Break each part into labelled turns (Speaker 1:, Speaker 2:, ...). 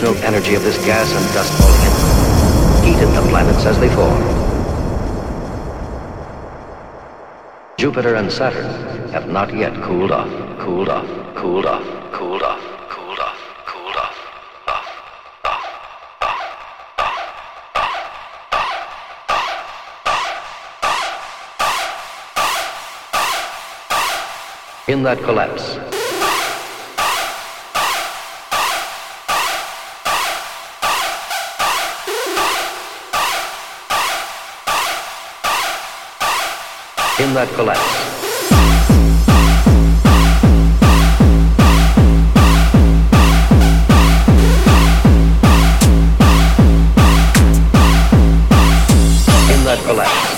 Speaker 1: gravitational energy of this gas and dust molecule heated the planets as they formed. Jupiter and Saturn have not yet cooled off, cooled off, cooled off, cooled off. In that collapse, in that collapse, in that collapse.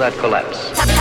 Speaker 1: That collapse,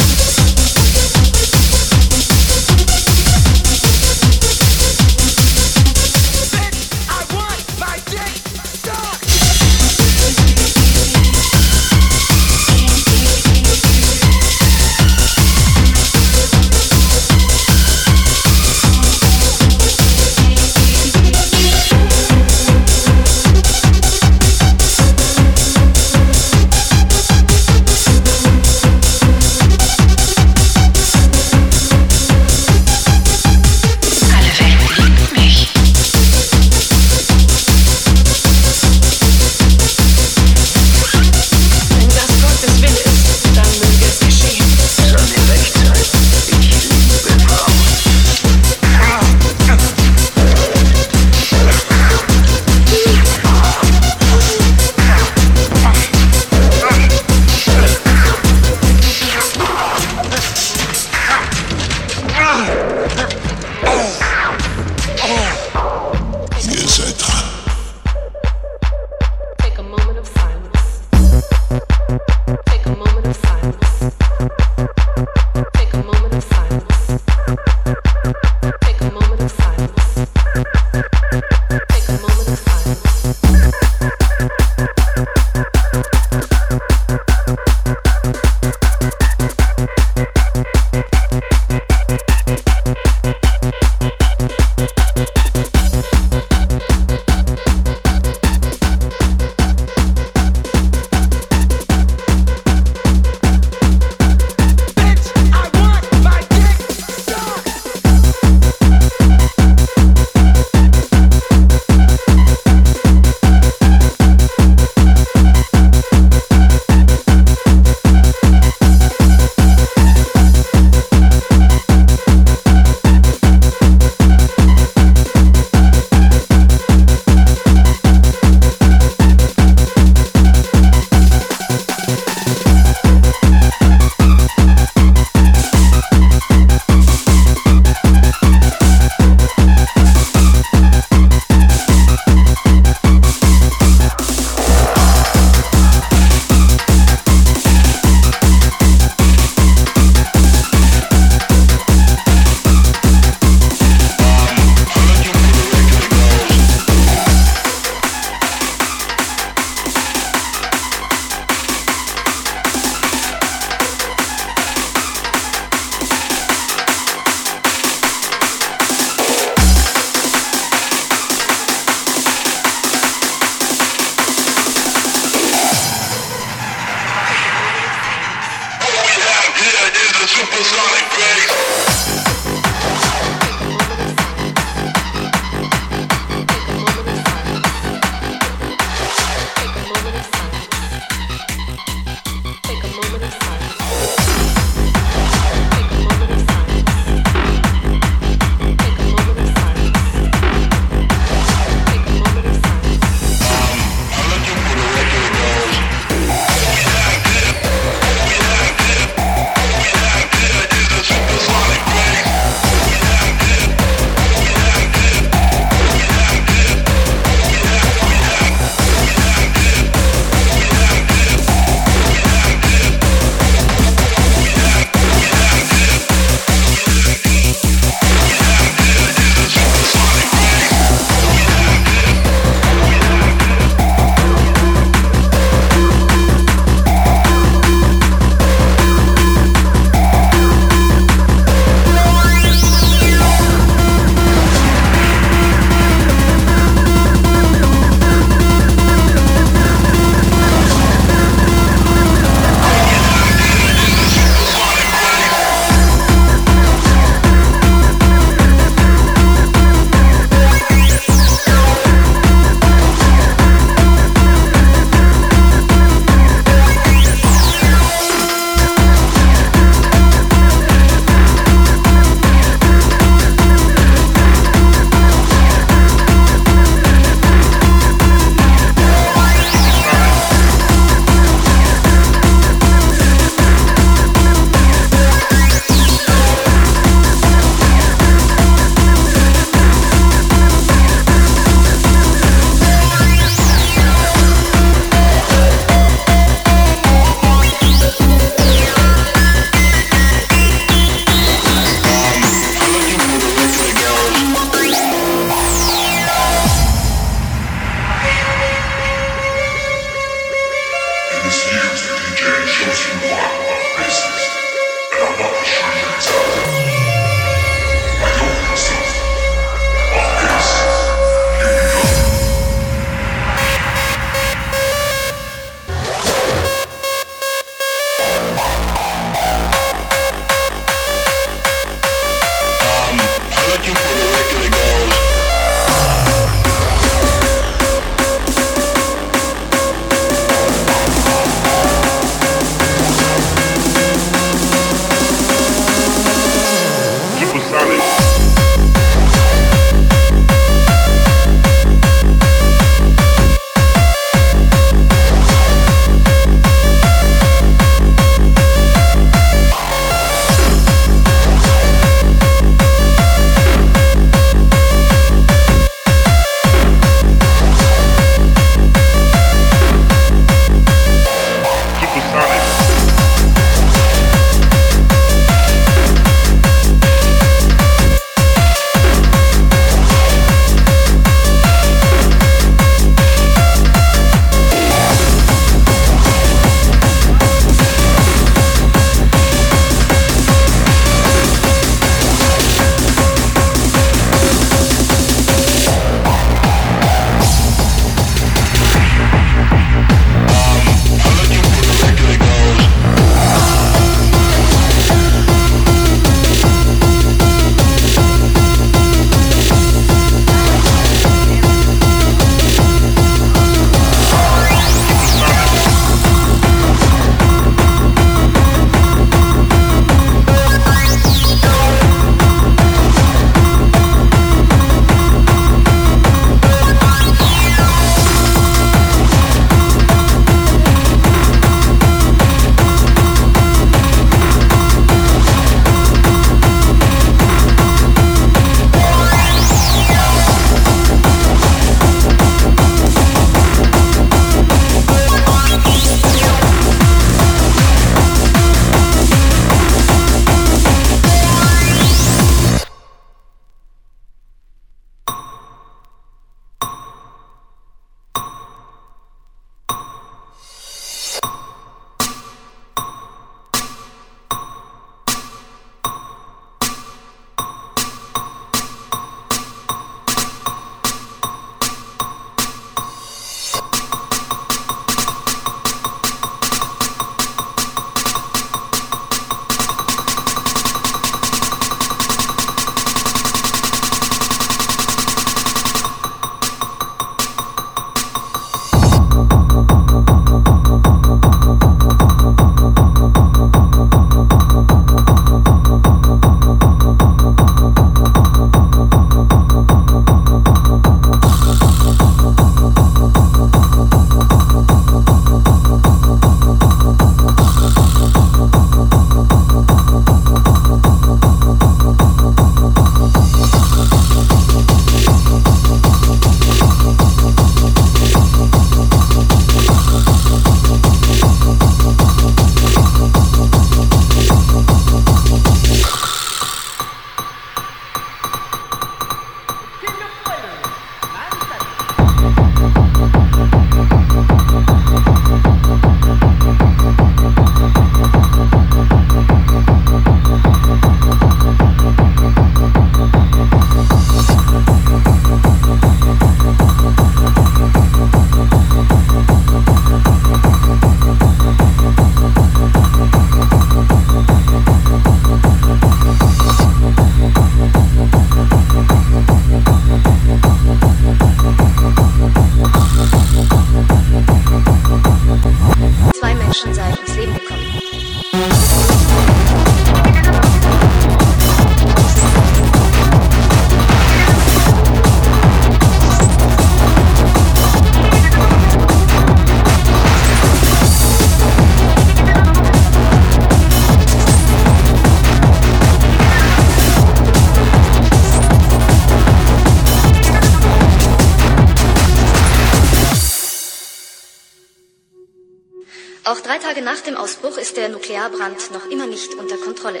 Speaker 2: ist
Speaker 3: der Nuklearbrand noch immer nicht unter Kontrolle.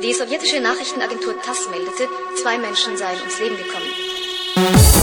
Speaker 3: Die sowjetische Nachrichtenagentur TASS meldete, zwei Menschen seien ums Leben gekommen.